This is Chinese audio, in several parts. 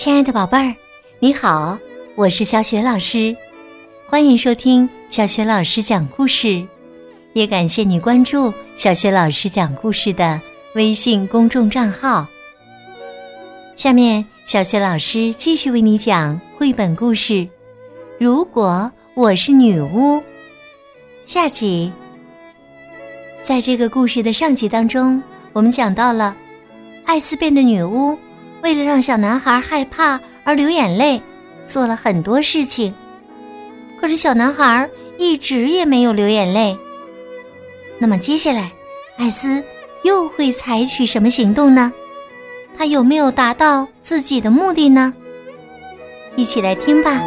亲爱的宝贝儿，你好，我是小雪老师，欢迎收听小雪老师讲故事，也感谢你关注小雪老师讲故事的微信公众账号。下面，小雪老师继续为你讲绘本故事《如果我是女巫》下集。在这个故事的上集当中，我们讲到了艾斯变的女巫。为了让小男孩害怕而流眼泪，做了很多事情。可是小男孩一直也没有流眼泪。那么接下来，艾斯又会采取什么行动呢？他有没有达到自己的目的呢？一起来听吧。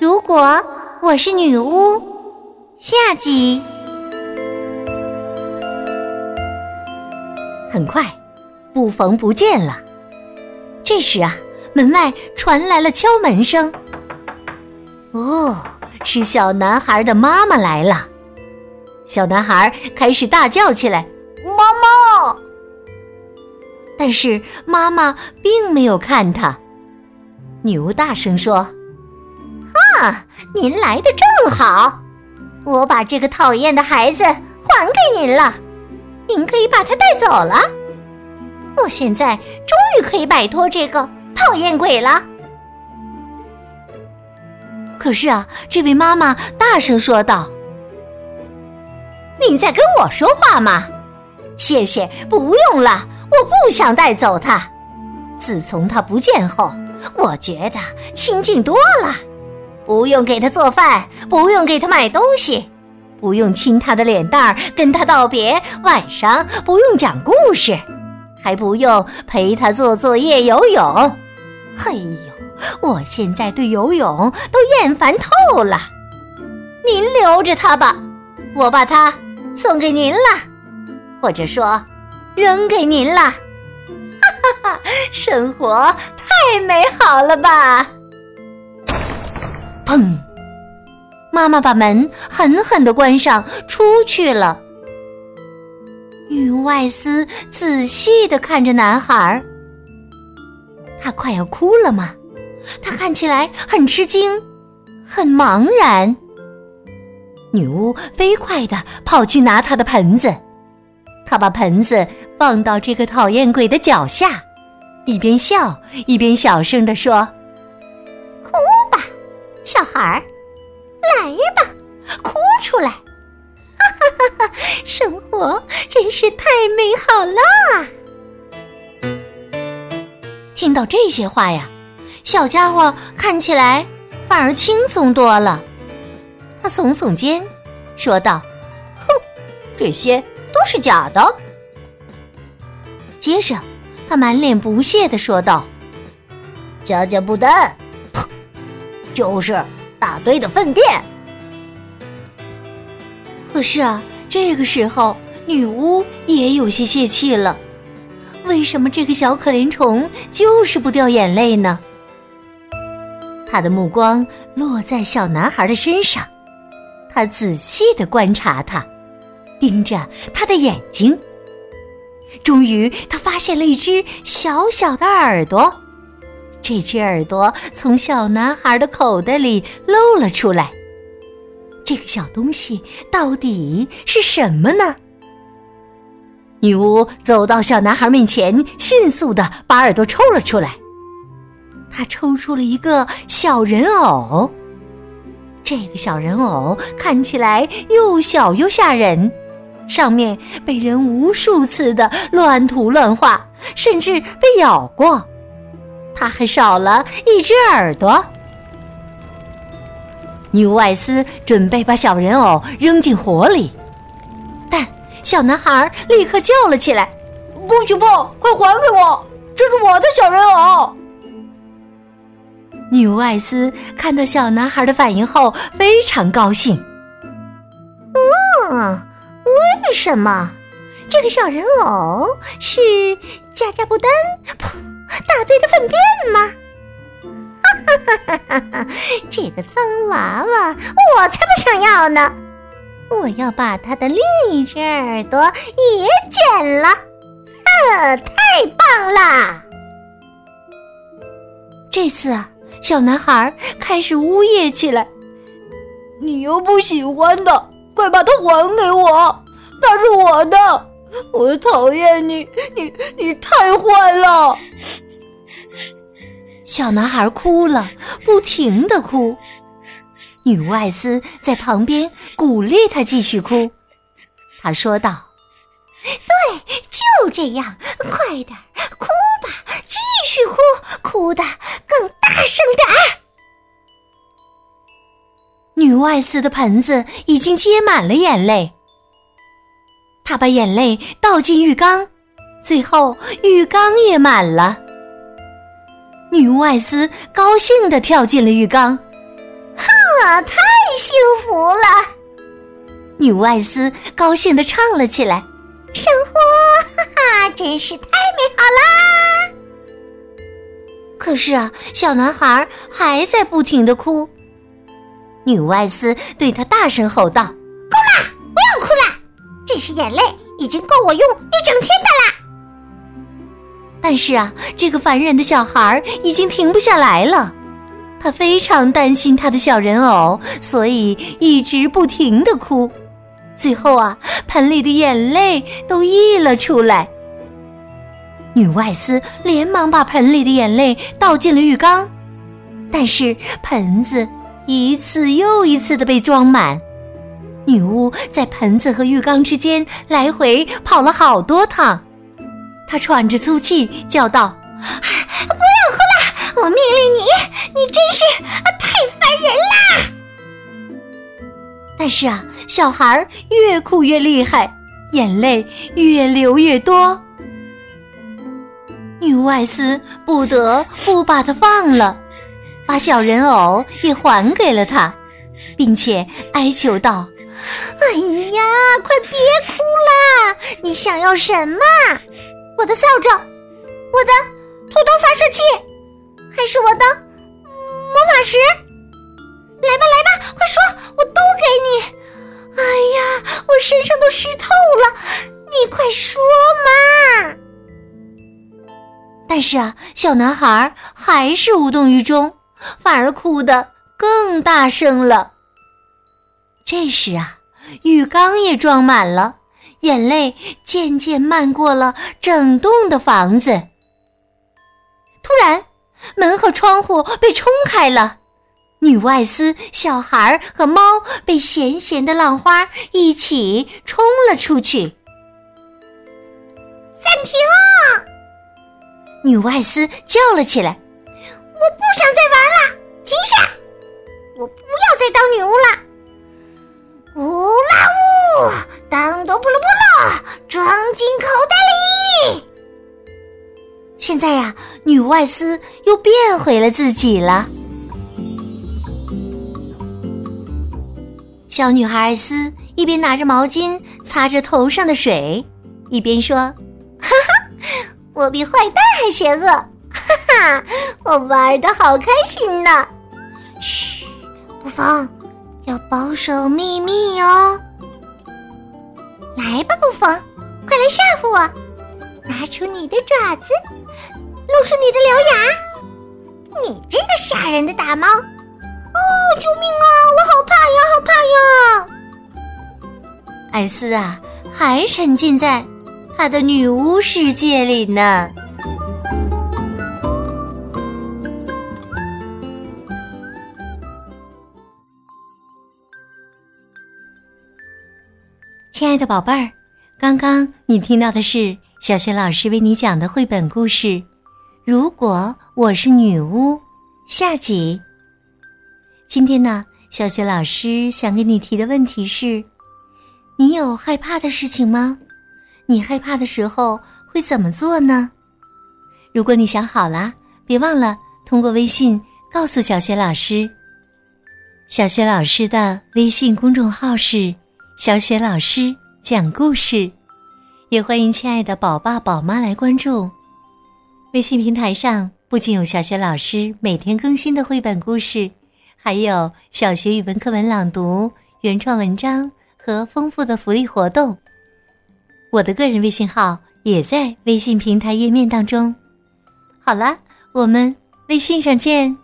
如果我是女巫，下集。很快。不逢不见了。这时啊，门外传来了敲门声。哦，是小男孩的妈妈来了。小男孩开始大叫起来：“妈妈！”但是妈妈并没有看他。女巫大声说：“啊，您来的正好，我把这个讨厌的孩子还给您了，您可以把他带走了。”我现在终于可以摆脱这个讨厌鬼了。可是啊，这位妈妈大声说道：“你在跟我说话吗？谢谢，不用了，我不想带走他。自从他不见后，我觉得清静多了。不用给他做饭，不用给他买东西，不用亲他的脸蛋儿，跟他道别。晚上不用讲故事。”还不用陪他做作业、游泳。哎呦，我现在对游泳都厌烦透了。您留着他吧，我把他送给您了，或者说扔给您了。哈哈哈，生活太美好了吧！砰！妈妈把门狠狠的关上，出去了。女巫艾斯仔细的看着男孩，他快要哭了吗？他看起来很吃惊，很茫然。女巫飞快的跑去拿他的盆子，他把盆子放到这个讨厌鬼的脚下，一边笑一边小声的说：“哭吧，小孩儿，来吧，活真是太美好了！听到这些话呀，小家伙看起来反而轻松多了。他耸耸肩，说道：“哼，这些都是假的。”接着，他满脸不屑的说道：“加加布丹，砰，就是大堆的粪便。”可是啊，这个时候女巫也有些泄气了。为什么这个小可怜虫就是不掉眼泪呢？她的目光落在小男孩的身上，她仔细的观察他，盯着他的眼睛。终于，他发现了一只小小的耳朵，这只耳朵从小男孩的口袋里露了出来。这个小东西到底是什么呢？女巫走到小男孩面前，迅速的把耳朵抽了出来。她抽出了一个小人偶。这个小人偶看起来又小又吓人，上面被人无数次的乱涂乱画，甚至被咬过。它还少了一只耳朵。女巫艾斯准备把小人偶扔进火里，但小男孩立刻叫了起来：“不许碰！快还给我！这是我的小人偶！”女巫艾斯看到小男孩的反应后非常高兴。嗯，为什么这个小人偶是加加布丹？噗，大堆的粪便吗？哈哈哈哈哈哈！这个脏娃娃，我才不想要呢！我要把他的另一只耳朵也剪了。啊，太棒了！这次啊，小男孩开始呜咽起来：“你又不喜欢的，快把它还给我！它是我的，我讨厌你，你你太坏了！”小男孩哭了，不停的哭。女巫艾斯在旁边鼓励他继续哭。他说道：“对，就这样，快点哭吧，继续哭，哭的更大声点儿。”女巫艾斯的盆子已经接满了眼泪。她把眼泪倒进浴缸，最后浴缸也满了。女巫艾斯高兴地跳进了浴缸，哈，太幸福了！女巫艾斯高兴地唱了起来：“生活，哈哈，真是太美好啦！”可是啊，小男孩还在不停的哭。女巫艾斯对他大声吼道：“够了，不要哭了，这些眼泪已经够我用一整天的啦！”但是啊，这个烦人的小孩已经停不下来了。他非常担心他的小人偶，所以一直不停的哭。最后啊，盆里的眼泪都溢了出来。女外斯连忙把盆里的眼泪倒进了浴缸，但是盆子一次又一次的被装满。女巫在盆子和浴缸之间来回跑了好多趟。她喘着粗气叫道：“不要哭了！我命令你，你真是太烦人啦！”但是啊，小孩越哭越厉害，眼泪越流越多。女巫艾斯不得不把他放了，把小人偶也还给了他，并且哀求道：“哎呀，快别哭啦！你想要什么？”我的扫帚，我的土豆发射器，还是我的魔法石？来吧，来吧，快说，我都给你。哎呀，我身上都湿透了，你快说嘛！但是啊，小男孩还是无动于衷，反而哭得更大声了。这时啊，浴缸也装满了。眼泪渐渐漫过了整栋的房子。突然，门和窗户被冲开了，女外斯、小孩和猫被咸咸的浪花一起冲了出去。暂停！女外斯叫了起来：“我不想再玩了，停下！我不要再当女巫了。”呜啦呜！当多扑噜扑噜，装进口袋里。现在呀，女外斯又变回了自己了。小女孩斯一边拿着毛巾擦着头上的水，一边说：“哈哈，我比坏蛋还邪恶！哈哈，我玩的好开心呢。嘘，不妨，要保守秘密哟。”来吧，不妨，快来吓唬我！拿出你的爪子，露出你的獠牙！你这个吓人的大猫！哦，救命啊！我好怕呀，好怕呀！艾斯啊，还沉浸在他的女巫世界里呢。亲爱的宝贝儿，刚刚你听到的是小雪老师为你讲的绘本故事《如果我是女巫》下集。今天呢，小雪老师想给你提的问题是：你有害怕的事情吗？你害怕的时候会怎么做呢？如果你想好了，别忘了通过微信告诉小雪老师。小雪老师的微信公众号是。小雪老师讲故事，也欢迎亲爱的宝爸宝妈来关注。微信平台上不仅有小学老师每天更新的绘本故事，还有小学语文课文朗读、原创文章和丰富的福利活动。我的个人微信号也在微信平台页面当中。好了，我们微信上见。